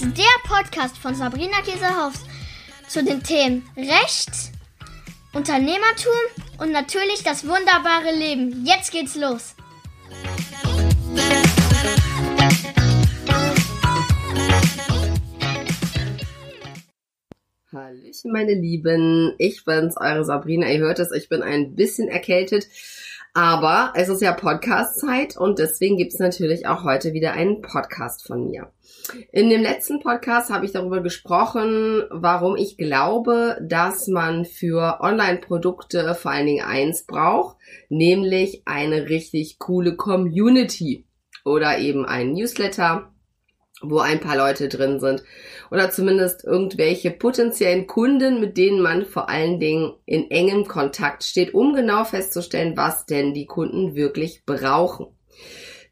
ist der Podcast von Sabrina Käsehaus zu den Themen Recht, Unternehmertum und natürlich das wunderbare Leben. Jetzt geht's los. Hallöchen, meine Lieben. Ich bin's, eure Sabrina. Ihr hört es, ich bin ein bisschen erkältet. Aber es ist ja Podcast-Zeit und deswegen gibt's natürlich auch heute wieder einen Podcast von mir. In dem letzten Podcast habe ich darüber gesprochen, warum ich glaube, dass man für Online-Produkte vor allen Dingen eins braucht, nämlich eine richtig coole Community oder eben ein Newsletter, wo ein paar Leute drin sind. Oder zumindest irgendwelche potenziellen Kunden, mit denen man vor allen Dingen in engem Kontakt steht, um genau festzustellen, was denn die Kunden wirklich brauchen.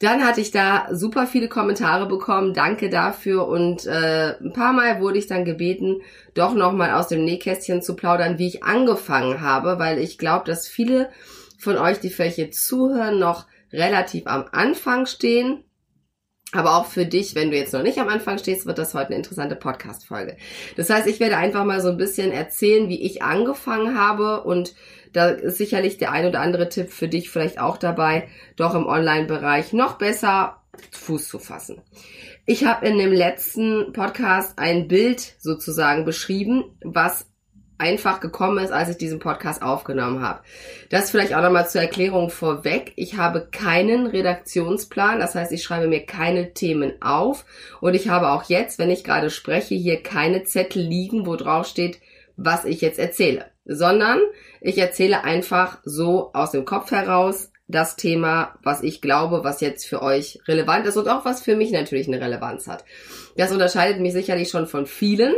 Dann hatte ich da super viele Kommentare bekommen, danke dafür. Und äh, ein paar Mal wurde ich dann gebeten, doch nochmal aus dem Nähkästchen zu plaudern, wie ich angefangen habe, weil ich glaube, dass viele von euch, die vielleicht hier zuhören, noch relativ am Anfang stehen aber auch für dich, wenn du jetzt noch nicht am Anfang stehst, wird das heute eine interessante Podcast-Folge. Das heißt, ich werde einfach mal so ein bisschen erzählen, wie ich angefangen habe und da ist sicherlich der ein oder andere Tipp für dich vielleicht auch dabei, doch im Online-Bereich noch besser Fuß zu fassen. Ich habe in dem letzten Podcast ein Bild sozusagen beschrieben, was einfach gekommen ist, als ich diesen Podcast aufgenommen habe. Das vielleicht auch nochmal zur Erklärung vorweg. Ich habe keinen Redaktionsplan, das heißt, ich schreibe mir keine Themen auf und ich habe auch jetzt, wenn ich gerade spreche, hier keine Zettel liegen, wo drauf steht, was ich jetzt erzähle, sondern ich erzähle einfach so aus dem Kopf heraus das Thema, was ich glaube, was jetzt für euch relevant ist und auch was für mich natürlich eine Relevanz hat. Das unterscheidet mich sicherlich schon von vielen,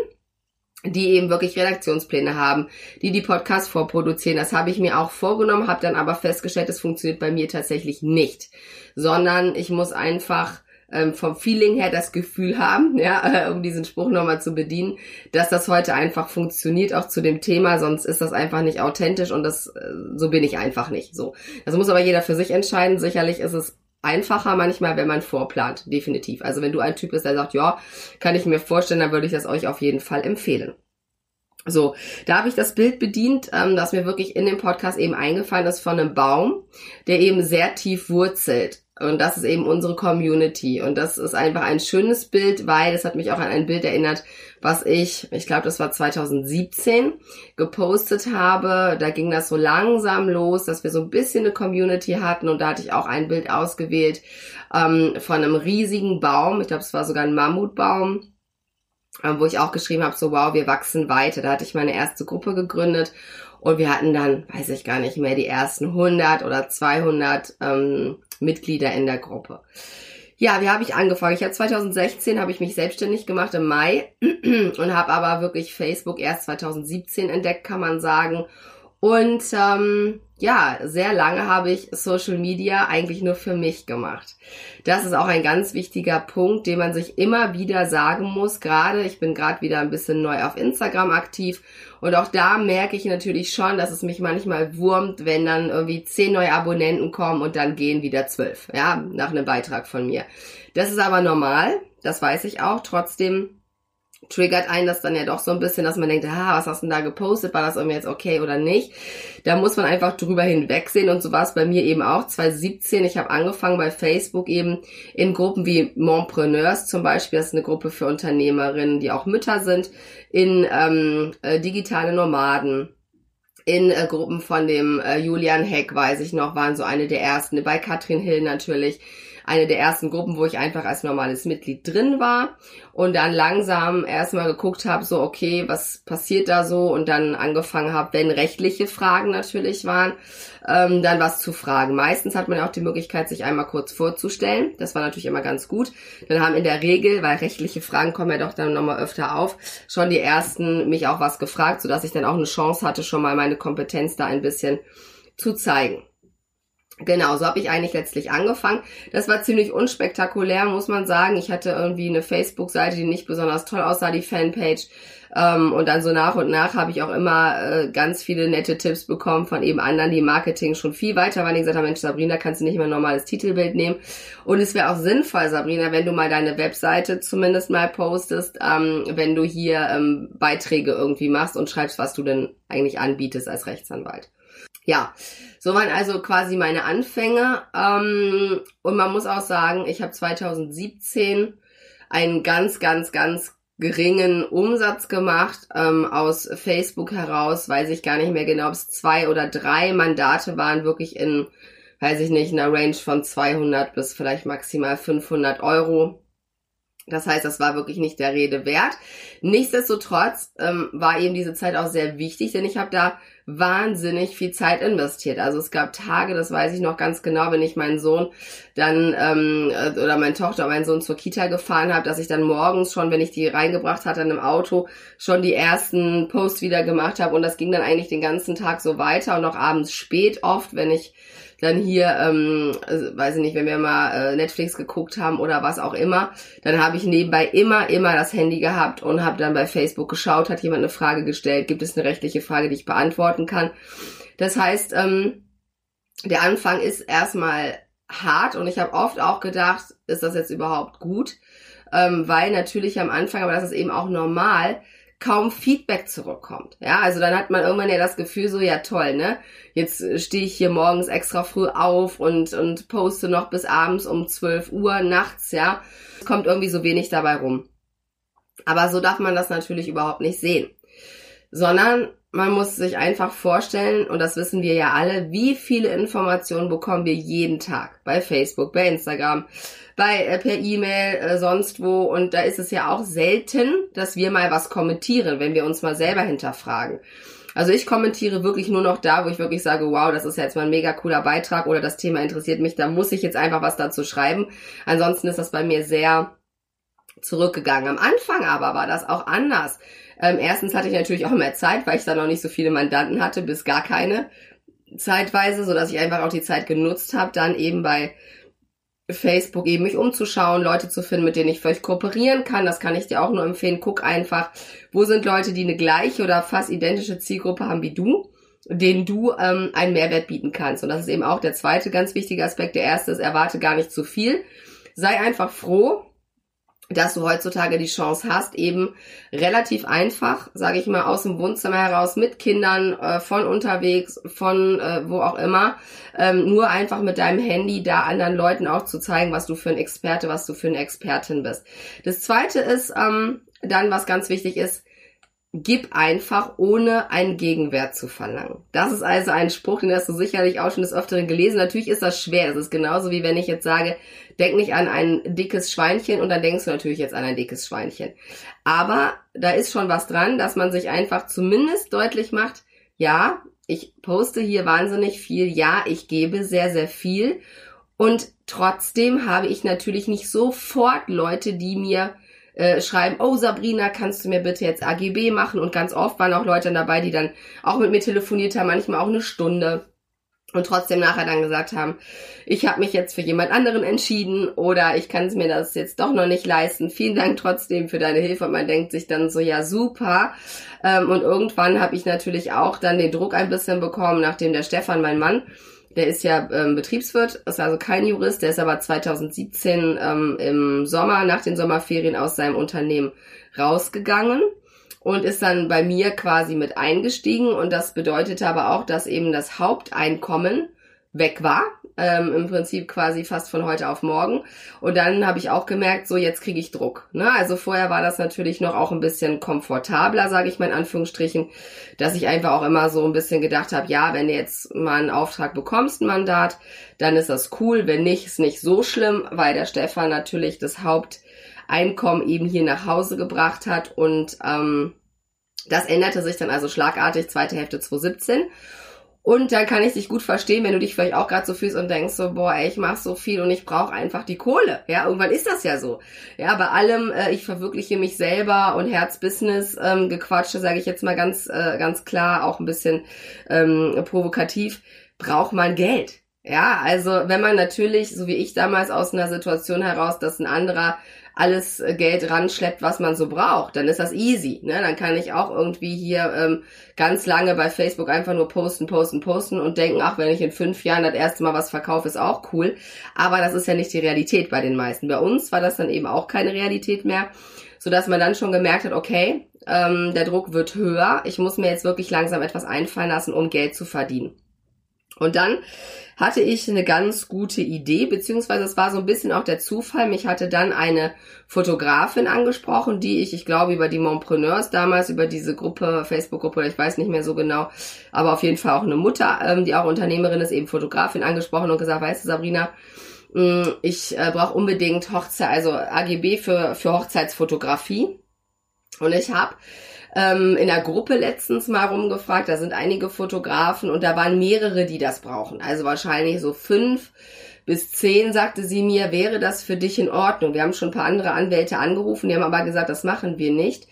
die eben wirklich Redaktionspläne haben, die die Podcasts vorproduzieren. Das habe ich mir auch vorgenommen, habe dann aber festgestellt, das funktioniert bei mir tatsächlich nicht, sondern ich muss einfach ähm, vom Feeling her das Gefühl haben, ja, äh, um diesen Spruch nochmal zu bedienen, dass das heute einfach funktioniert, auch zu dem Thema, sonst ist das einfach nicht authentisch und das, äh, so bin ich einfach nicht, so. Das muss aber jeder für sich entscheiden. Sicherlich ist es einfacher manchmal, wenn man vorplant, definitiv. Also wenn du ein Typ bist, der sagt, ja, kann ich mir vorstellen, dann würde ich das euch auf jeden Fall empfehlen. So, da habe ich das Bild bedient, ähm, das mir wirklich in dem Podcast eben eingefallen ist von einem Baum, der eben sehr tief wurzelt. Und das ist eben unsere Community. Und das ist einfach ein schönes Bild, weil es hat mich auch an ein Bild erinnert, was ich, ich glaube, das war 2017, gepostet habe. Da ging das so langsam los, dass wir so ein bisschen eine Community hatten. Und da hatte ich auch ein Bild ausgewählt ähm, von einem riesigen Baum. Ich glaube, es war sogar ein Mammutbaum äh, wo ich auch geschrieben habe, so wow, wir wachsen weiter. Da hatte ich meine erste Gruppe gegründet und wir hatten dann, weiß ich gar nicht mehr, die ersten 100 oder 200 ähm, Mitglieder in der Gruppe. Ja, wie habe ich angefangen? Ich habe 2016 habe ich mich selbstständig gemacht im Mai und habe aber wirklich Facebook erst 2017 entdeckt, kann man sagen. Und ähm, ja, sehr lange habe ich Social Media eigentlich nur für mich gemacht. Das ist auch ein ganz wichtiger Punkt, den man sich immer wieder sagen muss. Gerade, ich bin gerade wieder ein bisschen neu auf Instagram aktiv und auch da merke ich natürlich schon, dass es mich manchmal wurmt, wenn dann irgendwie zehn neue Abonnenten kommen und dann gehen wieder zwölf, ja, nach einem Beitrag von mir. Das ist aber normal, das weiß ich auch. Trotzdem triggert einen das dann ja doch so ein bisschen, dass man denkt, ah, was hast du denn da gepostet? War das irgendwie jetzt okay oder nicht? Da muss man einfach drüber hinwegsehen und so war es bei mir eben auch. 2017, ich habe angefangen bei Facebook eben in Gruppen wie Mompreneurs zum Beispiel, das ist eine Gruppe für Unternehmerinnen, die auch Mütter sind, in ähm, äh, digitale Nomaden in äh, Gruppen von dem äh, Julian Heck, weiß ich noch, waren so eine der ersten, bei Katrin Hill natürlich eine der ersten Gruppen, wo ich einfach als normales Mitglied drin war und dann langsam erstmal geguckt habe, so okay, was passiert da so und dann angefangen habe, wenn rechtliche Fragen natürlich waren, ähm, dann was zu fragen. Meistens hat man ja auch die Möglichkeit, sich einmal kurz vorzustellen. Das war natürlich immer ganz gut. Dann haben in der Regel, weil rechtliche Fragen kommen ja doch dann nochmal öfter auf, schon die ersten mich auch was gefragt, sodass ich dann auch eine Chance hatte, schon mal meine Kompetenz da ein bisschen zu zeigen. Genau, so habe ich eigentlich letztlich angefangen. Das war ziemlich unspektakulär, muss man sagen. Ich hatte irgendwie eine Facebook-Seite, die nicht besonders toll aussah, die Fanpage. Ähm, und dann so nach und nach habe ich auch immer äh, ganz viele nette Tipps bekommen von eben anderen, die Marketing schon viel weiter waren. Die gesagt haben, Mensch, Sabrina, kannst du nicht mehr ein normales Titelbild nehmen. Und es wäre auch sinnvoll, Sabrina, wenn du mal deine Webseite zumindest mal postest, ähm, wenn du hier ähm, Beiträge irgendwie machst und schreibst, was du denn eigentlich anbietest als Rechtsanwalt. Ja, so waren also quasi meine Anfänge. Ähm, und man muss auch sagen, ich habe 2017 einen ganz, ganz, ganz geringen Umsatz gemacht ähm, aus Facebook heraus. Weiß ich gar nicht mehr genau, ob es zwei oder drei Mandate waren, wirklich in, weiß ich nicht, in einer Range von 200 bis vielleicht maximal 500 Euro. Das heißt, das war wirklich nicht der Rede wert. Nichtsdestotrotz ähm, war eben diese Zeit auch sehr wichtig, denn ich habe da wahnsinnig viel Zeit investiert. Also es gab Tage, das weiß ich noch ganz genau, wenn ich meinen Sohn dann ähm, äh, oder meine Tochter, meinen Sohn zur Kita gefahren habe, dass ich dann morgens schon, wenn ich die reingebracht hatte in einem Auto, schon die ersten Posts wieder gemacht habe und das ging dann eigentlich den ganzen Tag so weiter und auch abends spät oft, wenn ich dann hier, ähm, also, weiß ich nicht, wenn wir mal äh, Netflix geguckt haben oder was auch immer, dann habe ich nebenbei immer, immer das Handy gehabt und habe dann bei Facebook geschaut, hat jemand eine Frage gestellt, gibt es eine rechtliche Frage, die ich beantworten kann. Das heißt, ähm, der Anfang ist erstmal hart und ich habe oft auch gedacht, ist das jetzt überhaupt gut? Ähm, weil natürlich am Anfang, aber das ist eben auch normal, kaum Feedback zurückkommt. Ja, also dann hat man irgendwann ja das Gefühl so, ja toll, ne? Jetzt stehe ich hier morgens extra früh auf und, und poste noch bis abends um 12 Uhr nachts, ja. Kommt irgendwie so wenig dabei rum. Aber so darf man das natürlich überhaupt nicht sehen. Sondern man muss sich einfach vorstellen, und das wissen wir ja alle, wie viele Informationen bekommen wir jeden Tag bei Facebook, bei Instagram, bei äh, per E-Mail, äh, sonst wo. Und da ist es ja auch selten, dass wir mal was kommentieren, wenn wir uns mal selber hinterfragen. Also ich kommentiere wirklich nur noch da, wo ich wirklich sage, wow, das ist jetzt mal ein mega cooler Beitrag oder das Thema interessiert mich, da muss ich jetzt einfach was dazu schreiben. Ansonsten ist das bei mir sehr zurückgegangen. Am Anfang aber war das auch anders. Ähm, erstens hatte ich natürlich auch mehr Zeit, weil ich da noch nicht so viele Mandanten hatte, bis gar keine zeitweise, so dass ich einfach auch die Zeit genutzt habe, dann eben bei Facebook eben mich umzuschauen, Leute zu finden, mit denen ich vielleicht kooperieren kann. Das kann ich dir auch nur empfehlen. Guck einfach, wo sind Leute, die eine gleiche oder fast identische Zielgruppe haben wie du, denen du ähm, einen Mehrwert bieten kannst. Und das ist eben auch der zweite ganz wichtige Aspekt. Der erste ist, erwarte gar nicht zu viel. Sei einfach froh, dass du heutzutage die Chance hast, eben relativ einfach, sage ich mal, aus dem Wohnzimmer heraus mit Kindern äh, von unterwegs, von äh, wo auch immer, ähm, nur einfach mit deinem Handy da anderen Leuten auch zu zeigen, was du für ein Experte, was du für eine Expertin bist. Das zweite ist ähm, dann, was ganz wichtig ist, gib einfach, ohne einen Gegenwert zu verlangen. Das ist also ein Spruch, den hast du sicherlich auch schon des Öfteren gelesen. Natürlich ist das schwer. Das ist genauso wie wenn ich jetzt sage, denk nicht an ein dickes Schweinchen und dann denkst du natürlich jetzt an ein dickes Schweinchen. Aber da ist schon was dran, dass man sich einfach zumindest deutlich macht, ja, ich poste hier wahnsinnig viel, ja, ich gebe sehr, sehr viel und trotzdem habe ich natürlich nicht sofort Leute, die mir äh, schreiben, oh Sabrina, kannst du mir bitte jetzt AGB machen? Und ganz oft waren auch Leute dabei, die dann auch mit mir telefoniert haben, manchmal auch eine Stunde und trotzdem nachher dann gesagt haben, ich habe mich jetzt für jemand anderen entschieden oder ich kann es mir das jetzt doch noch nicht leisten. Vielen Dank trotzdem für deine Hilfe. Und man denkt sich dann so, ja super. Ähm, und irgendwann habe ich natürlich auch dann den Druck ein bisschen bekommen, nachdem der Stefan, mein Mann, der ist ja ähm, Betriebswirt, ist also kein Jurist, der ist aber 2017 ähm, im Sommer nach den Sommerferien aus seinem Unternehmen rausgegangen und ist dann bei mir quasi mit eingestiegen. Und das bedeutete aber auch, dass eben das Haupteinkommen weg war, ähm, im Prinzip quasi fast von heute auf morgen. Und dann habe ich auch gemerkt, so jetzt kriege ich Druck. Ne? Also vorher war das natürlich noch auch ein bisschen komfortabler, sage ich mal in Anführungsstrichen, dass ich einfach auch immer so ein bisschen gedacht habe, ja, wenn du jetzt mal einen Auftrag bekommst, ein Mandat, dann ist das cool. Wenn nicht, ist nicht so schlimm, weil der Stefan natürlich das Haupteinkommen eben hier nach Hause gebracht hat und ähm, das änderte sich dann also schlagartig, zweite Hälfte 2017. Und dann kann ich dich gut verstehen, wenn du dich vielleicht auch gerade so fühlst und denkst so, boah, ey, ich mach so viel und ich brauche einfach die Kohle. Ja, irgendwann ist das ja so. Ja, bei allem, äh, ich verwirkliche mich selber und Herzbusiness ähm, gequatsche, sage ich jetzt mal ganz, äh, ganz klar, auch ein bisschen ähm, provokativ, braucht man Geld. Ja, also wenn man natürlich, so wie ich damals aus einer Situation heraus, dass ein anderer alles Geld ranschleppt, was man so braucht, dann ist das easy. Ne? Dann kann ich auch irgendwie hier ähm, ganz lange bei Facebook einfach nur posten, posten, posten und denken, ach, wenn ich in fünf Jahren das erste Mal was verkaufe, ist auch cool. Aber das ist ja nicht die Realität bei den meisten. Bei uns war das dann eben auch keine Realität mehr, so dass man dann schon gemerkt hat, okay, ähm, der Druck wird höher. Ich muss mir jetzt wirklich langsam etwas einfallen lassen, um Geld zu verdienen. Und dann hatte ich eine ganz gute Idee, beziehungsweise es war so ein bisschen auch der Zufall. Mich hatte dann eine Fotografin angesprochen, die ich, ich glaube, über die Montpreneurs damals, über diese Gruppe, Facebook-Gruppe, ich weiß nicht mehr so genau, aber auf jeden Fall auch eine Mutter, ähm, die auch Unternehmerin ist, eben Fotografin angesprochen und gesagt, weißt du, Sabrina, mm, ich äh, brauche unbedingt Hochzeit, also AGB für, für Hochzeitsfotografie. Und ich habe ähm, in der Gruppe letztens mal rumgefragt, da sind einige Fotografen und da waren mehrere, die das brauchen. Also wahrscheinlich so fünf bis zehn, sagte sie mir, wäre das für dich in Ordnung. Wir haben schon ein paar andere Anwälte angerufen, die haben aber gesagt, das machen wir nicht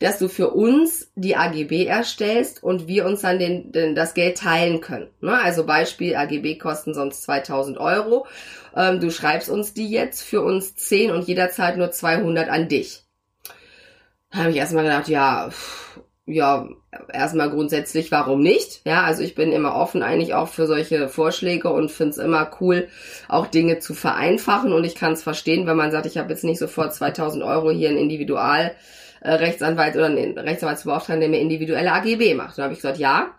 dass du für uns die AGB erstellst und wir uns dann den, den, das Geld teilen können. Ne? Also Beispiel, AGB kosten sonst 2000 Euro. Ähm, du schreibst uns die jetzt für uns 10 und jederzeit nur 200 an dich habe ich erstmal gedacht, ja, ja, erstmal grundsätzlich, warum nicht? Ja, also ich bin immer offen eigentlich auch für solche Vorschläge und finde es immer cool, auch Dinge zu vereinfachen und ich kann es verstehen, wenn man sagt, ich habe jetzt nicht sofort 2000 Euro hier ein Individual äh, oder einen Rechtsanwaltsbeauftragten, der mir individuelle AGB macht. Da habe ich gesagt, ja,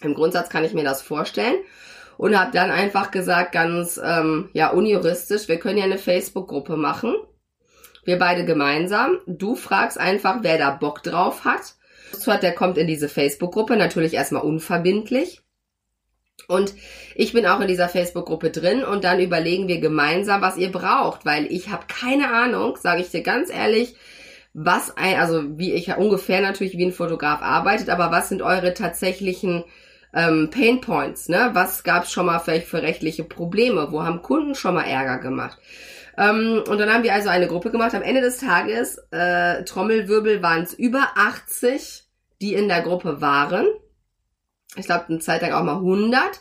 im Grundsatz kann ich mir das vorstellen und habe dann einfach gesagt, ganz ähm, ja unjuristisch, wir können ja eine Facebook-Gruppe machen wir beide gemeinsam. Du fragst einfach, wer da Bock drauf hat. Der kommt in diese Facebook-Gruppe, natürlich erstmal unverbindlich. Und ich bin auch in dieser Facebook-Gruppe drin und dann überlegen wir gemeinsam, was ihr braucht, weil ich habe keine Ahnung, sage ich dir ganz ehrlich, was ein, also wie ich ja ungefähr natürlich wie ein Fotograf arbeitet, aber was sind eure tatsächlichen ähm, Pain Points, ne? Was gab es schon mal vielleicht für rechtliche Probleme? Wo haben Kunden schon mal Ärger gemacht? Ähm, und dann haben wir also eine Gruppe gemacht. Am Ende des Tages, äh, Trommelwirbel, waren es über 80, die in der Gruppe waren. Ich glaube, eine Zeit lang auch mal 100.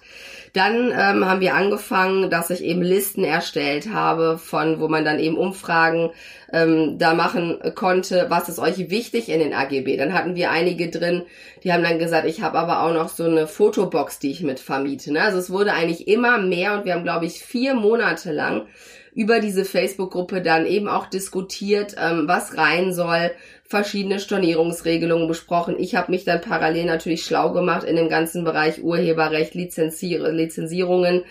Dann ähm, haben wir angefangen, dass ich eben Listen erstellt habe, von wo man dann eben Umfragen ähm, da machen konnte, was ist euch wichtig in den AGB. Dann hatten wir einige drin, die haben dann gesagt, ich habe aber auch noch so eine Fotobox, die ich mit vermiete. Ne? Also es wurde eigentlich immer mehr und wir haben, glaube ich, vier Monate lang über diese Facebook-Gruppe dann eben auch diskutiert, ähm, was rein soll, verschiedene Stornierungsregelungen besprochen. Ich habe mich dann parallel natürlich schlau gemacht in dem ganzen Bereich Urheberrecht, Lizenzier Lizenzierungen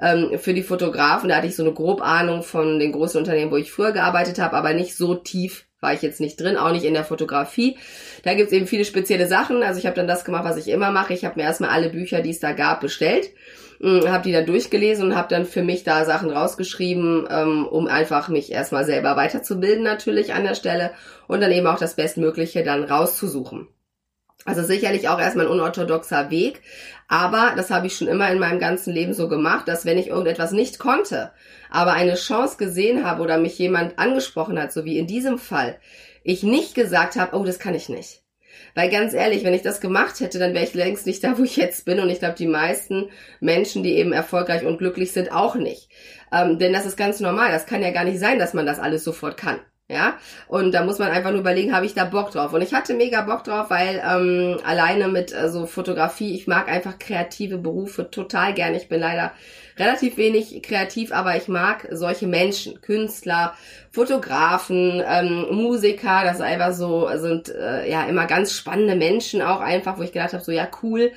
ähm, für die Fotografen. Da hatte ich so eine Grobahnung von den großen Unternehmen, wo ich früher gearbeitet habe, aber nicht so tief war ich jetzt nicht drin, auch nicht in der Fotografie. Da gibt's eben viele spezielle Sachen. Also ich habe dann das gemacht, was ich immer mache. Ich habe mir erstmal alle Bücher, die es da gab, bestellt habe die dann durchgelesen und habe dann für mich da Sachen rausgeschrieben, ähm, um einfach mich erstmal selber weiterzubilden natürlich an der Stelle und dann eben auch das Bestmögliche dann rauszusuchen. Also sicherlich auch erstmal ein unorthodoxer Weg, aber das habe ich schon immer in meinem ganzen Leben so gemacht, dass wenn ich irgendetwas nicht konnte, aber eine Chance gesehen habe oder mich jemand angesprochen hat, so wie in diesem Fall, ich nicht gesagt habe, oh, das kann ich nicht. Weil ganz ehrlich, wenn ich das gemacht hätte, dann wäre ich längst nicht da, wo ich jetzt bin. Und ich glaube, die meisten Menschen, die eben erfolgreich und glücklich sind, auch nicht. Ähm, denn das ist ganz normal. Das kann ja gar nicht sein, dass man das alles sofort kann. Ja, und da muss man einfach nur überlegen, habe ich da Bock drauf? Und ich hatte mega Bock drauf, weil ähm, alleine mit äh, so Fotografie, ich mag einfach kreative Berufe total gerne. Ich bin leider relativ wenig kreativ, aber ich mag solche Menschen, Künstler, Fotografen, ähm, Musiker, das einfach so sind äh, ja immer ganz spannende Menschen auch einfach, wo ich gedacht habe, so ja cool,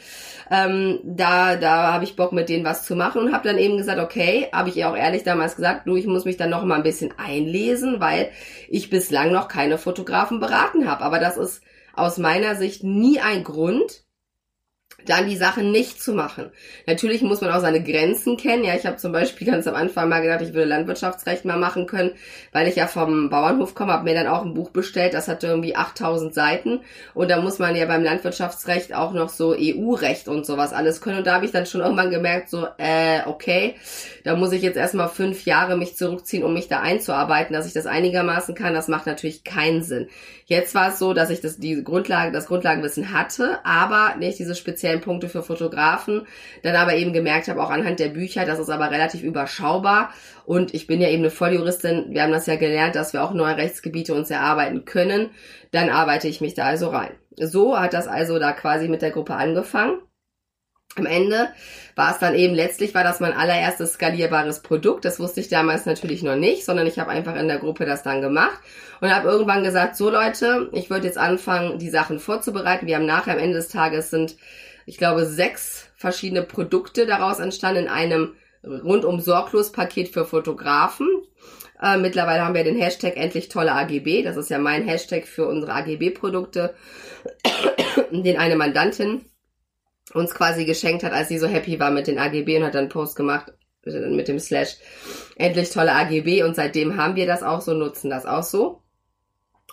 ähm, da da habe ich Bock mit denen was zu machen und habe dann eben gesagt, okay, habe ich ihr auch ehrlich damals gesagt, du, ich muss mich dann noch mal ein bisschen einlesen, weil ich bislang noch keine Fotografen beraten habe, aber das ist aus meiner Sicht nie ein Grund, dann die Sache nicht zu machen. Natürlich muss man auch seine Grenzen kennen. Ja, ich habe zum Beispiel ganz am Anfang mal gedacht, ich würde Landwirtschaftsrecht mal machen können, weil ich ja vom Bauernhof komme, habe mir dann auch ein Buch bestellt, das hatte irgendwie 8000 Seiten und da muss man ja beim Landwirtschaftsrecht auch noch so EU-Recht und sowas alles können und da habe ich dann schon irgendwann gemerkt, so, äh, okay, da muss ich jetzt erstmal fünf Jahre mich zurückziehen, um mich da einzuarbeiten, dass ich das einigermaßen kann. Das macht natürlich keinen Sinn. Jetzt war es so, dass ich das, die Grundlage, das Grundlagenwissen hatte, aber nicht diese spezielle speziellen Punkte für Fotografen. Dann aber eben gemerkt habe, auch anhand der Bücher, das ist aber relativ überschaubar. Und ich bin ja eben eine Volljuristin. Wir haben das ja gelernt, dass wir auch neue Rechtsgebiete uns erarbeiten können. Dann arbeite ich mich da also rein. So hat das also da quasi mit der Gruppe angefangen. Am Ende war es dann eben letztlich war das mein allererstes skalierbares Produkt. Das wusste ich damals natürlich noch nicht, sondern ich habe einfach in der Gruppe das dann gemacht und habe irgendwann gesagt, so Leute, ich würde jetzt anfangen, die Sachen vorzubereiten. Wir haben nachher am Ende des Tages sind, ich glaube, sechs verschiedene Produkte daraus entstanden in einem rundum sorglos Paket für Fotografen. Äh, mittlerweile haben wir den Hashtag endlich tolle AGB. Das ist ja mein Hashtag für unsere AGB-Produkte, den eine Mandantin uns quasi geschenkt hat, als sie so happy war mit den AGB und hat dann einen Post gemacht mit dem Slash endlich tolle AGB und seitdem haben wir das auch so, nutzen das auch so.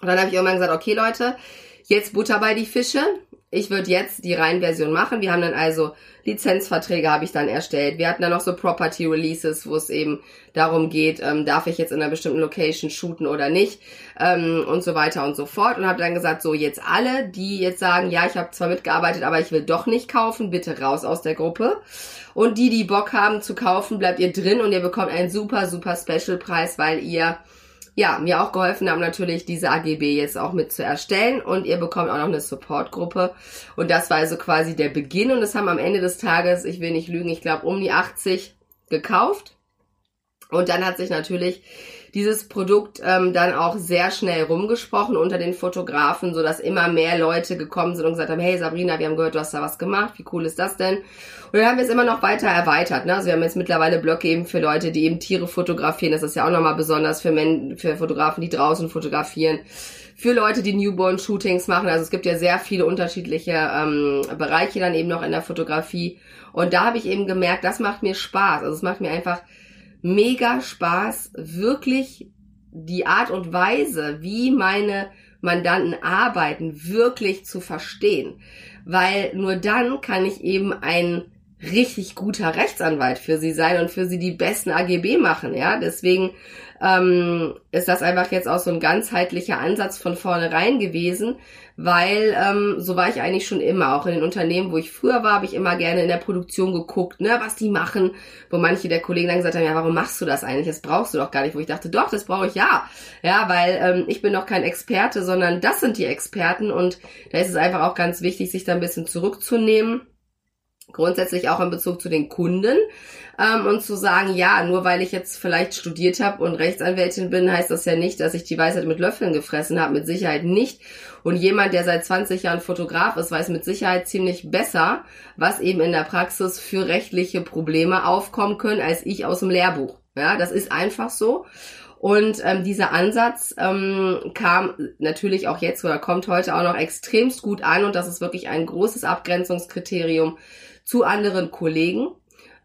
Und dann habe ich irgendwann gesagt, okay Leute, jetzt Butter bei die Fische ich würde jetzt die Reihenversion machen. Wir haben dann also Lizenzverträge habe ich dann erstellt. Wir hatten dann noch so Property Releases, wo es eben darum geht, ähm, darf ich jetzt in einer bestimmten Location shooten oder nicht ähm, und so weiter und so fort. Und habe dann gesagt, so jetzt alle, die jetzt sagen, ja, ich habe zwar mitgearbeitet, aber ich will doch nicht kaufen, bitte raus aus der Gruppe. Und die, die Bock haben zu kaufen, bleibt ihr drin und ihr bekommt einen super, super Special-Preis, weil ihr ja, mir auch geholfen haben natürlich diese AGB jetzt auch mit zu erstellen. Und ihr bekommt auch noch eine Supportgruppe. Und das war also quasi der Beginn. Und es haben am Ende des Tages, ich will nicht lügen, ich glaube um die 80 gekauft. Und dann hat sich natürlich dieses Produkt ähm, dann auch sehr schnell rumgesprochen unter den Fotografen, so dass immer mehr Leute gekommen sind und gesagt haben, hey Sabrina, wir haben gehört, du hast da was gemacht, wie cool ist das denn? Und dann haben wir es immer noch weiter erweitert. Ne? Also wir haben jetzt mittlerweile Blöcke eben für Leute, die eben Tiere fotografieren. Das ist ja auch nochmal besonders für, Men für Fotografen, die draußen fotografieren für Leute, die Newborn-Shootings machen. Also es gibt ja sehr viele unterschiedliche ähm, Bereiche dann eben noch in der Fotografie. Und da habe ich eben gemerkt, das macht mir Spaß. Also es macht mir einfach mega Spaß, wirklich die Art und Weise, wie meine Mandanten arbeiten, wirklich zu verstehen. Weil nur dann kann ich eben ein richtig guter Rechtsanwalt für sie sein und für sie die besten AGB machen, ja. Deswegen ähm, ist das einfach jetzt auch so ein ganzheitlicher Ansatz von vornherein gewesen, weil ähm, so war ich eigentlich schon immer. Auch in den Unternehmen, wo ich früher war, habe ich immer gerne in der Produktion geguckt, ne, was die machen, wo manche der Kollegen dann gesagt haben, ja, warum machst du das eigentlich? Das brauchst du doch gar nicht. Wo ich dachte, doch, das brauche ich ja. Ja, weil ähm, ich bin doch kein Experte, sondern das sind die Experten und da ist es einfach auch ganz wichtig, sich da ein bisschen zurückzunehmen grundsätzlich auch in Bezug zu den Kunden ähm, und zu sagen, ja, nur weil ich jetzt vielleicht studiert habe und Rechtsanwältin bin, heißt das ja nicht, dass ich die Weisheit mit Löffeln gefressen habe, mit Sicherheit nicht. Und jemand, der seit 20 Jahren Fotograf ist, weiß mit Sicherheit ziemlich besser, was eben in der Praxis für rechtliche Probleme aufkommen können, als ich aus dem Lehrbuch. Ja, das ist einfach so. Und ähm, dieser Ansatz ähm, kam natürlich auch jetzt oder kommt heute auch noch extremst gut an und das ist wirklich ein großes Abgrenzungskriterium zu anderen Kollegen.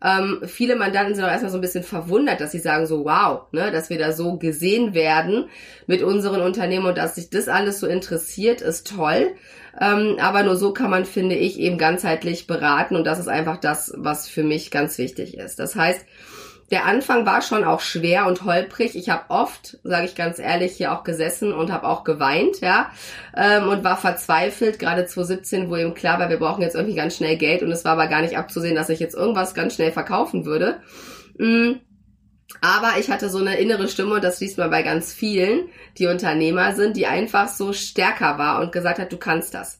Ähm, viele Mandanten sind auch erstmal so ein bisschen verwundert, dass sie sagen so, wow, ne, dass wir da so gesehen werden mit unseren Unternehmen und dass sich das alles so interessiert, ist toll. Ähm, aber nur so kann man, finde ich, eben ganzheitlich beraten und das ist einfach das, was für mich ganz wichtig ist. Das heißt, der Anfang war schon auch schwer und holprig. Ich habe oft, sage ich ganz ehrlich, hier auch gesessen und habe auch geweint, ja, ähm, und war verzweifelt, gerade 2017, wo eben klar war, wir brauchen jetzt irgendwie ganz schnell Geld und es war aber gar nicht abzusehen, dass ich jetzt irgendwas ganz schnell verkaufen würde. Mhm. Aber ich hatte so eine innere Stimme, und das liest man bei ganz vielen, die Unternehmer sind, die einfach so stärker war und gesagt hat, du kannst das.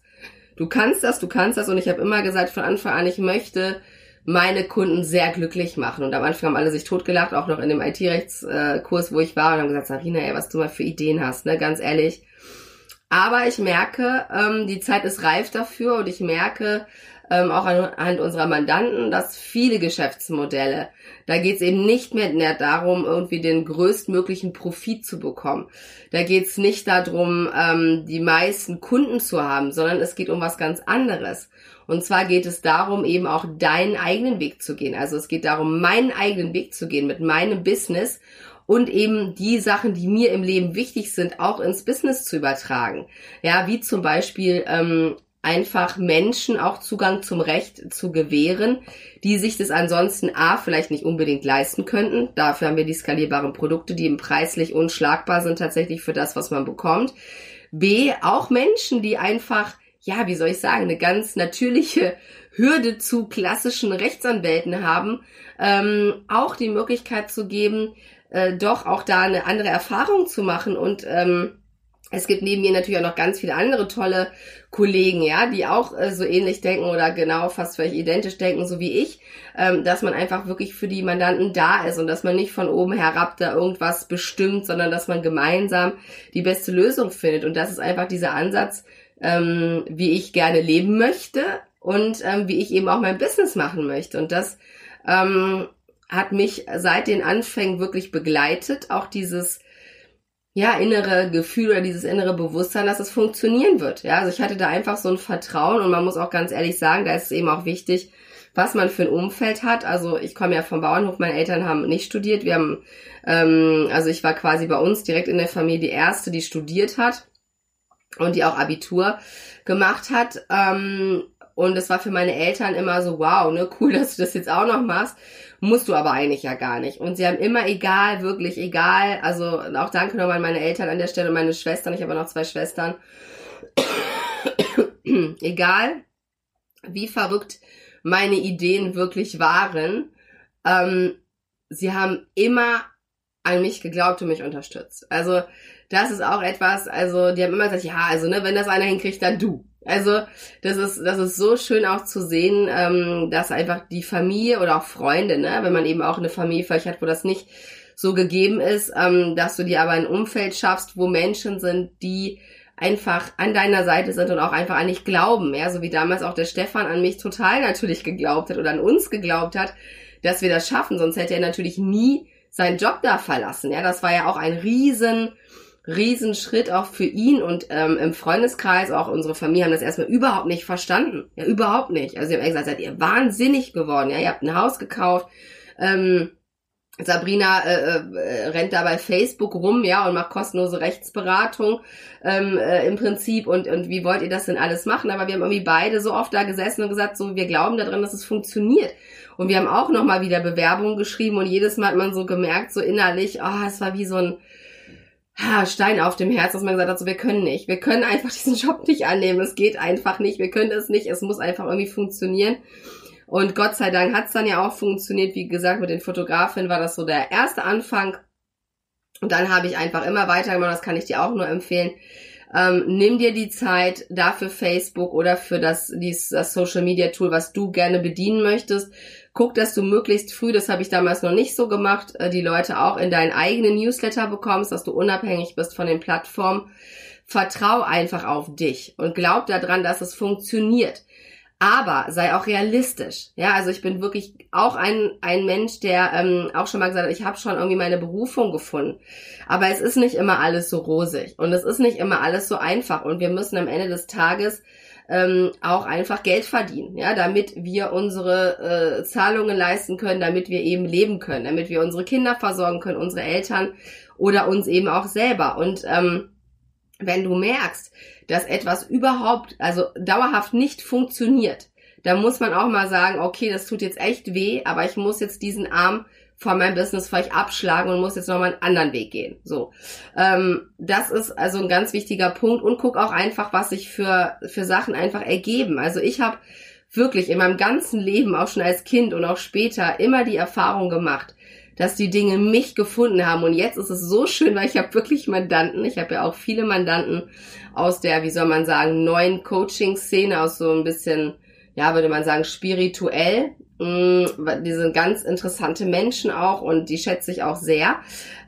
Du kannst das, du kannst das. Und ich habe immer gesagt von Anfang an, ich möchte meine Kunden sehr glücklich machen. Und am Anfang haben alle sich totgelacht, auch noch in dem IT-Rechtskurs, wo ich war, und haben gesagt, Sarina, ey, was du mal für Ideen hast, ne, ganz ehrlich. Aber ich merke, ähm, die Zeit ist reif dafür und ich merke ähm, auch anhand unserer Mandanten, dass viele Geschäftsmodelle, da geht es eben nicht mehr darum, irgendwie den größtmöglichen Profit zu bekommen. Da geht es nicht darum, ähm, die meisten Kunden zu haben, sondern es geht um was ganz anderes. Und zwar geht es darum, eben auch deinen eigenen Weg zu gehen. Also es geht darum, meinen eigenen Weg zu gehen mit meinem Business und eben die Sachen, die mir im Leben wichtig sind, auch ins Business zu übertragen. Ja, wie zum Beispiel ähm, einfach Menschen auch Zugang zum Recht zu gewähren, die sich das ansonsten A vielleicht nicht unbedingt leisten könnten. Dafür haben wir die skalierbaren Produkte, die eben preislich unschlagbar sind tatsächlich für das, was man bekommt. B, auch Menschen, die einfach ja, wie soll ich sagen, eine ganz natürliche Hürde zu klassischen Rechtsanwälten haben, ähm, auch die Möglichkeit zu geben, äh, doch auch da eine andere Erfahrung zu machen und ähm, es gibt neben mir natürlich auch noch ganz viele andere tolle Kollegen, ja, die auch äh, so ähnlich denken oder genau fast vielleicht identisch denken, so wie ich, ähm, dass man einfach wirklich für die Mandanten da ist und dass man nicht von oben herab da irgendwas bestimmt, sondern dass man gemeinsam die beste Lösung findet. Und das ist einfach dieser Ansatz, ähm, wie ich gerne leben möchte und ähm, wie ich eben auch mein Business machen möchte. Und das ähm, hat mich seit den Anfängen wirklich begleitet, auch dieses ja, innere Gefühl oder dieses innere Bewusstsein, dass es funktionieren wird. Ja, also ich hatte da einfach so ein Vertrauen und man muss auch ganz ehrlich sagen, da ist es eben auch wichtig, was man für ein Umfeld hat. Also ich komme ja vom Bauernhof, meine Eltern haben nicht studiert. Wir haben, ähm, also ich war quasi bei uns direkt in der Familie die erste, die studiert hat und die auch Abitur gemacht hat. Ähm, und es war für meine Eltern immer so, wow, ne, cool, dass du das jetzt auch noch machst. Musst du aber eigentlich ja gar nicht. Und sie haben immer egal, wirklich egal, also auch danke nochmal an meine Eltern an der Stelle und meine Schwestern, ich habe noch zwei Schwestern. egal, wie verrückt meine Ideen wirklich waren, ähm, sie haben immer an mich geglaubt und mich unterstützt. Also das ist auch etwas, also die haben immer gesagt, ja, also ne, wenn das einer hinkriegt, dann du. Also das ist das ist so schön auch zu sehen, ähm, dass einfach die Familie oder auch Freunde, ne, wenn man eben auch eine Familie vielleicht hat, wo das nicht so gegeben ist, ähm, dass du dir aber ein Umfeld schaffst, wo Menschen sind, die einfach an deiner Seite sind und auch einfach an dich glauben, ja, so wie damals auch der Stefan an mich total natürlich geglaubt hat oder an uns geglaubt hat, dass wir das schaffen, sonst hätte er natürlich nie seinen Job da verlassen, ja, das war ja auch ein riesen Riesenschritt auch für ihn und ähm, im Freundeskreis, auch unsere Familie haben das erstmal überhaupt nicht verstanden. Ja, überhaupt nicht. Also sie haben gesagt, seid ihr wahnsinnig geworden. Ja, ihr habt ein Haus gekauft. Ähm, Sabrina äh, äh, rennt da bei Facebook rum, ja, und macht kostenlose Rechtsberatung ähm, äh, im Prinzip. Und, und wie wollt ihr das denn alles machen? Aber wir haben irgendwie beide so oft da gesessen und gesagt, so, wir glauben daran, dass es funktioniert. Und wir haben auch nochmal wieder Bewerbungen geschrieben und jedes Mal hat man so gemerkt, so innerlich, oh, es war wie so ein ha, Stein auf dem Herz, dass man gesagt hat, so, wir können nicht. Wir können einfach diesen Job nicht annehmen. Es geht einfach nicht. Wir können es nicht. Es muss einfach irgendwie funktionieren. Und Gott sei Dank hat es dann ja auch funktioniert. Wie gesagt, mit den Fotografinnen war das so der erste Anfang. Und dann habe ich einfach immer weitergemacht. Das kann ich dir auch nur empfehlen. Ähm, nimm dir die Zeit dafür Facebook oder für das, dieses, das Social Media Tool, was du gerne bedienen möchtest. Guck, dass du möglichst früh, das habe ich damals noch nicht so gemacht, äh, die Leute auch in deinen eigenen Newsletter bekommst, dass du unabhängig bist von den Plattformen. Vertrau einfach auf dich und glaub daran, dass es funktioniert. Aber sei auch realistisch. Ja, also ich bin wirklich auch ein, ein Mensch, der ähm, auch schon mal gesagt hat, ich habe schon irgendwie meine Berufung gefunden. Aber es ist nicht immer alles so rosig und es ist nicht immer alles so einfach. Und wir müssen am Ende des Tages ähm, auch einfach Geld verdienen, ja, damit wir unsere äh, Zahlungen leisten können, damit wir eben leben können, damit wir unsere Kinder versorgen können, unsere Eltern oder uns eben auch selber. Und ähm, wenn du merkst, dass etwas überhaupt, also dauerhaft nicht funktioniert, dann muss man auch mal sagen, okay, das tut jetzt echt weh, aber ich muss jetzt diesen Arm von meinem Business vielleicht abschlagen und muss jetzt nochmal einen anderen Weg gehen. So, ähm, das ist also ein ganz wichtiger Punkt und guck auch einfach, was sich für für Sachen einfach ergeben. Also ich habe wirklich in meinem ganzen Leben, auch schon als Kind und auch später, immer die Erfahrung gemacht, dass die Dinge mich gefunden haben. Und jetzt ist es so schön, weil ich habe wirklich Mandanten. Ich habe ja auch viele Mandanten aus der, wie soll man sagen, neuen Coaching-Szene, aus so ein bisschen, ja, würde man sagen, spirituell. Mm, die sind ganz interessante Menschen auch und die schätze ich auch sehr,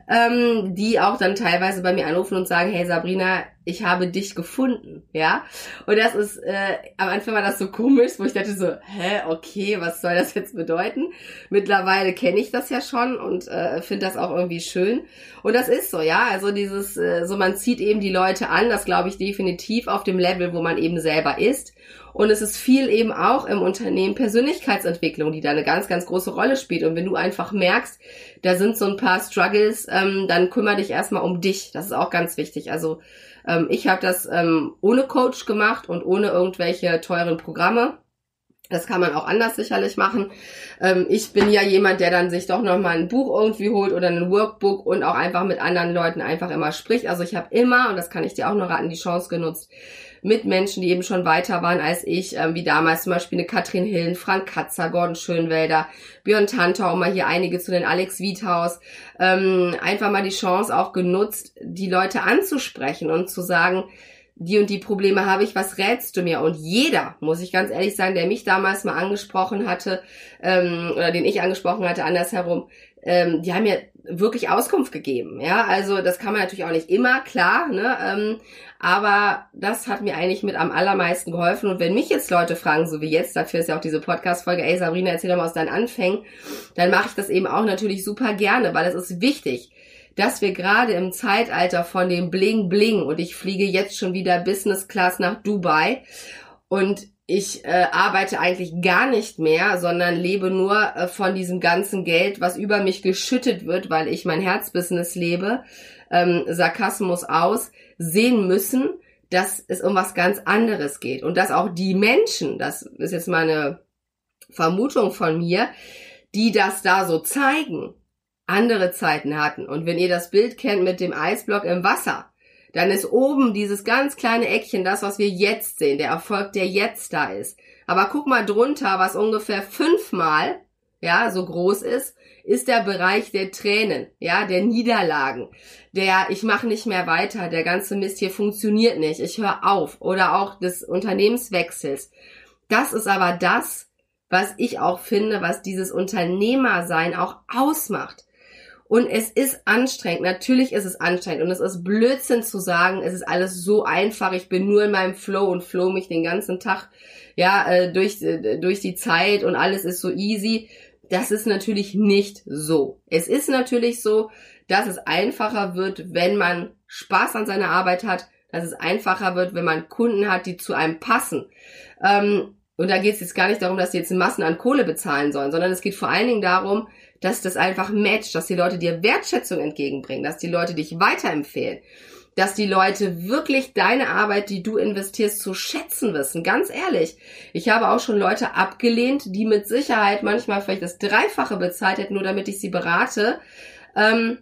ähm, die auch dann teilweise bei mir anrufen und sagen, hey Sabrina, ich habe dich gefunden, ja. Und das ist, äh, am Anfang war das so komisch, wo ich dachte so, hä, okay, was soll das jetzt bedeuten? Mittlerweile kenne ich das ja schon und äh, finde das auch irgendwie schön. Und das ist so, ja. Also dieses, äh, so man zieht eben die Leute an, das glaube ich definitiv auf dem Level, wo man eben selber ist. Und es ist viel eben auch im Unternehmen Persönlichkeitsentwicklung, die da eine ganz, ganz große Rolle spielt. Und wenn du einfach merkst, da sind so ein paar Struggles, ähm, dann kümmere dich erstmal um dich. Das ist auch ganz wichtig. Also ähm, ich habe das ähm, ohne Coach gemacht und ohne irgendwelche teuren Programme. Das kann man auch anders sicherlich machen. Ähm, ich bin ja jemand, der dann sich doch nochmal ein Buch irgendwie holt oder ein Workbook und auch einfach mit anderen Leuten einfach immer spricht. Also ich habe immer, und das kann ich dir auch nur raten, die Chance genutzt, mit Menschen, die eben schon weiter waren als ich, ähm, wie damals zum Beispiel eine Katrin Hillen, Frank Katzer, Gordon Schönwälder, Björn Tantau, um mal hier einige zu den Alex Wiethaus, ähm, einfach mal die Chance auch genutzt, die Leute anzusprechen und zu sagen, die und die Probleme habe ich, was rätst du mir? Und jeder, muss ich ganz ehrlich sagen, der mich damals mal angesprochen hatte, ähm, oder den ich angesprochen hatte, andersherum, ähm, die haben mir wirklich Auskunft gegeben. Ja, also das kann man natürlich auch nicht immer, klar, ne? Ähm, aber das hat mir eigentlich mit am allermeisten geholfen. Und wenn mich jetzt Leute fragen, so wie jetzt, dafür ist ja auch diese Podcast-Folge, ey Sabrina, erzähl doch mal aus deinen Anfängen, dann mache ich das eben auch natürlich super gerne, weil es ist wichtig dass wir gerade im Zeitalter von dem Bling Bling und ich fliege jetzt schon wieder Business Class nach Dubai und ich äh, arbeite eigentlich gar nicht mehr, sondern lebe nur äh, von diesem ganzen Geld, was über mich geschüttet wird, weil ich mein Herzbusiness lebe, ähm, Sarkasmus aus, sehen müssen, dass es um was ganz anderes geht und dass auch die Menschen, das ist jetzt meine Vermutung von mir, die das da so zeigen, andere Zeiten hatten. Und wenn ihr das Bild kennt mit dem Eisblock im Wasser, dann ist oben dieses ganz kleine Eckchen das, was wir jetzt sehen, der Erfolg, der jetzt da ist. Aber guck mal drunter, was ungefähr fünfmal, ja, so groß ist, ist der Bereich der Tränen, ja, der Niederlagen, der ich mache nicht mehr weiter, der ganze Mist hier funktioniert nicht, ich höre auf oder auch des Unternehmenswechsels. Das ist aber das, was ich auch finde, was dieses Unternehmersein auch ausmacht. Und es ist anstrengend. Natürlich ist es anstrengend. Und es ist Blödsinn zu sagen, es ist alles so einfach. Ich bin nur in meinem Flow und flow mich den ganzen Tag, ja, äh, durch, äh, durch die Zeit und alles ist so easy. Das ist natürlich nicht so. Es ist natürlich so, dass es einfacher wird, wenn man Spaß an seiner Arbeit hat, dass es einfacher wird, wenn man Kunden hat, die zu einem passen. Ähm, und da geht es jetzt gar nicht darum, dass sie jetzt Massen an Kohle bezahlen sollen, sondern es geht vor allen Dingen darum, dass das einfach matcht, dass die Leute dir Wertschätzung entgegenbringen, dass die Leute dich weiterempfehlen, dass die Leute wirklich deine Arbeit, die du investierst, zu schätzen wissen. Ganz ehrlich, ich habe auch schon Leute abgelehnt, die mit Sicherheit manchmal vielleicht das Dreifache bezahlt hätten, nur damit ich sie berate, ähm,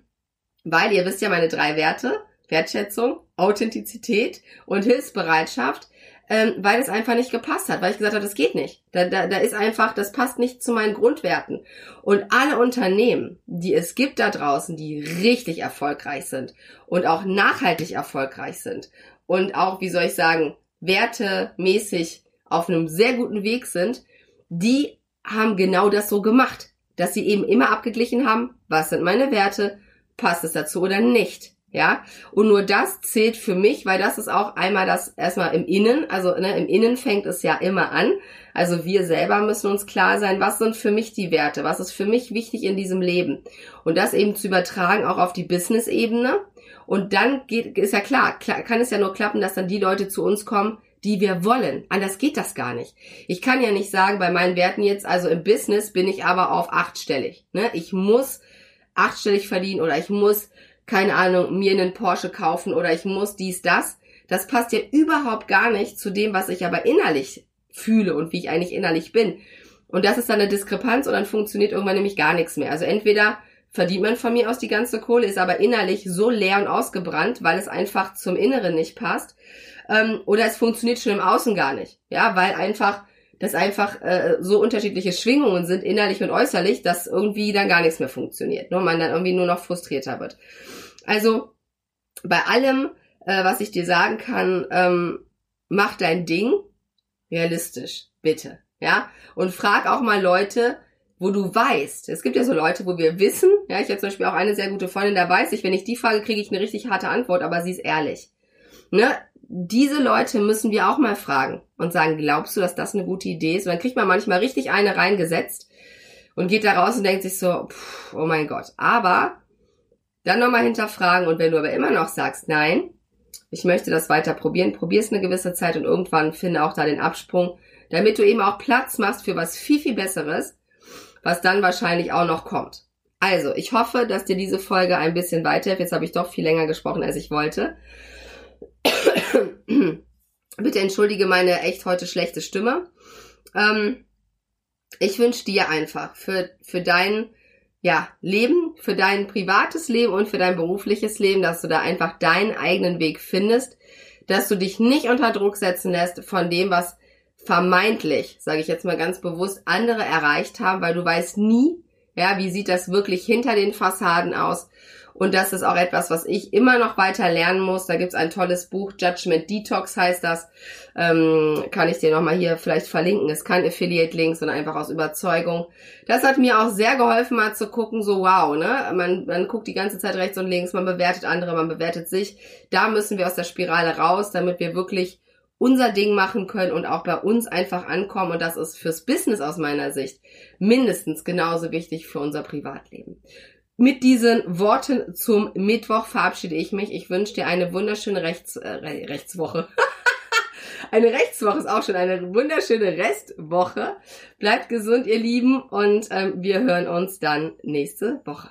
weil ihr wisst ja meine drei Werte, Wertschätzung, Authentizität und Hilfsbereitschaft ähm, weil es einfach nicht gepasst hat, weil ich gesagt habe, das geht nicht. Da, da, da ist einfach, das passt nicht zu meinen Grundwerten. Und alle Unternehmen, die es gibt da draußen, die richtig erfolgreich sind und auch nachhaltig erfolgreich sind und auch, wie soll ich sagen, wertemäßig auf einem sehr guten Weg sind, die haben genau das so gemacht, dass sie eben immer abgeglichen haben, was sind meine Werte, passt es dazu oder nicht. Ja, und nur das zählt für mich, weil das ist auch einmal das erstmal im Innen, also ne, im Innen fängt es ja immer an. Also wir selber müssen uns klar sein, was sind für mich die Werte, was ist für mich wichtig in diesem Leben und das eben zu übertragen auch auf die Business-Ebene. Und dann geht, ist ja klar, kann es ja nur klappen, dass dann die Leute zu uns kommen, die wir wollen. Anders geht das gar nicht. Ich kann ja nicht sagen, bei meinen Werten jetzt, also im Business bin ich aber auf achtstellig. Ne? Ich muss achtstellig verdienen oder ich muss keine Ahnung, mir einen Porsche kaufen oder ich muss dies, das. Das passt ja überhaupt gar nicht zu dem, was ich aber innerlich fühle und wie ich eigentlich innerlich bin. Und das ist dann eine Diskrepanz und dann funktioniert irgendwann nämlich gar nichts mehr. Also entweder verdient man von mir aus die ganze Kohle, ist aber innerlich so leer und ausgebrannt, weil es einfach zum Inneren nicht passt. Ähm, oder es funktioniert schon im Außen gar nicht. Ja, weil einfach das einfach äh, so unterschiedliche Schwingungen sind, innerlich und äußerlich, dass irgendwie dann gar nichts mehr funktioniert. Nur man dann irgendwie nur noch frustrierter wird. Also bei allem, äh, was ich dir sagen kann, ähm, mach dein Ding realistisch, bitte. Ja, und frag auch mal Leute, wo du weißt. Es gibt ja so Leute, wo wir wissen, ja, ich habe zum Beispiel auch eine sehr gute Freundin, da weiß ich, wenn ich die frage, kriege ich eine richtig harte Antwort, aber sie ist ehrlich. Ne? Diese Leute müssen wir auch mal fragen und sagen, glaubst du, dass das eine gute Idee ist? Und dann kriegt man manchmal richtig eine reingesetzt und geht da raus und denkt sich so, pff, oh mein Gott. Aber dann nochmal hinterfragen und wenn du aber immer noch sagst, nein, ich möchte das weiter probieren, probier es eine gewisse Zeit und irgendwann finde auch da den Absprung, damit du eben auch Platz machst für was viel, viel Besseres, was dann wahrscheinlich auch noch kommt. Also, ich hoffe, dass dir diese Folge ein bisschen weiterhilft. Jetzt habe ich doch viel länger gesprochen, als ich wollte. Bitte entschuldige meine echt heute schlechte Stimme. Ähm, ich wünsche dir einfach für, für dein ja, Leben, für dein privates Leben und für dein berufliches Leben, dass du da einfach deinen eigenen Weg findest, dass du dich nicht unter Druck setzen lässt von dem, was vermeintlich, sage ich jetzt mal ganz bewusst, andere erreicht haben, weil du weißt nie, ja, wie sieht das wirklich hinter den Fassaden aus? Und das ist auch etwas, was ich immer noch weiter lernen muss. Da gibt's ein tolles Buch, Judgment Detox heißt das. Ähm, kann ich dir nochmal hier vielleicht verlinken. Ist kein Affiliate-Link, sondern einfach aus Überzeugung. Das hat mir auch sehr geholfen, mal zu gucken, so wow, ne? Man, man guckt die ganze Zeit rechts und links, man bewertet andere, man bewertet sich. Da müssen wir aus der Spirale raus, damit wir wirklich unser Ding machen können und auch bei uns einfach ankommen. Und das ist fürs Business aus meiner Sicht mindestens genauso wichtig für unser Privatleben. Mit diesen Worten zum Mittwoch verabschiede ich mich. Ich wünsche dir eine wunderschöne Rechts, äh, Rechtswoche. eine Rechtswoche ist auch schon eine wunderschöne Restwoche. Bleibt gesund, ihr Lieben, und ähm, wir hören uns dann nächste Woche.